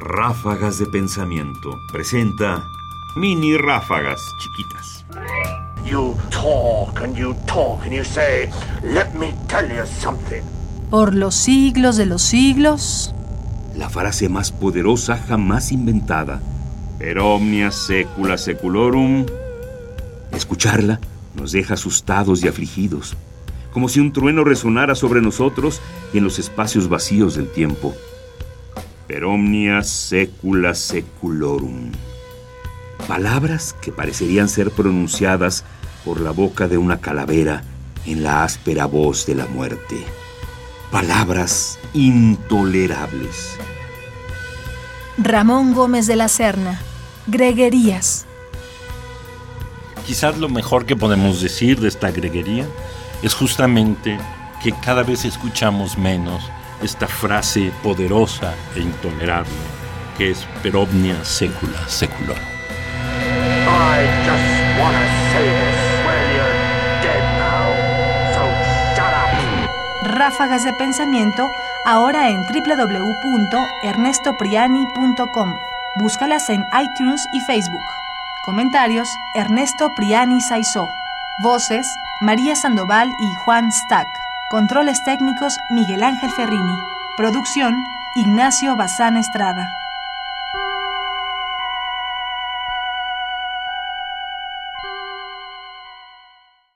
Ráfagas de Pensamiento presenta mini ráfagas chiquitas. You talk and you talk and you say, let me tell you something. Por los siglos de los siglos. La frase más poderosa jamás inventada. Per omnia secula seculorum. Escucharla nos deja asustados y afligidos, como si un trueno resonara sobre nosotros y en los espacios vacíos del tiempo. Per omnia secula seculorum. Palabras que parecerían ser pronunciadas por la boca de una calavera en la áspera voz de la muerte. Palabras intolerables. Ramón Gómez de la Serna. Greguerías. Quizás lo mejor que podemos decir de esta greguería es justamente que cada vez escuchamos menos esta frase poderosa e intolerable que es per omnia secula seculorum. I just wanna say this you're dead now. So shut up. Ráfagas de pensamiento ahora en www.ernestopriani.com. Búscalas en iTunes y Facebook. Comentarios: Ernesto Priani Saizó. Voces: María Sandoval y Juan Stack. Controles técnicos: Miguel Ángel Ferrini. Producción: Ignacio Bazán Estrada.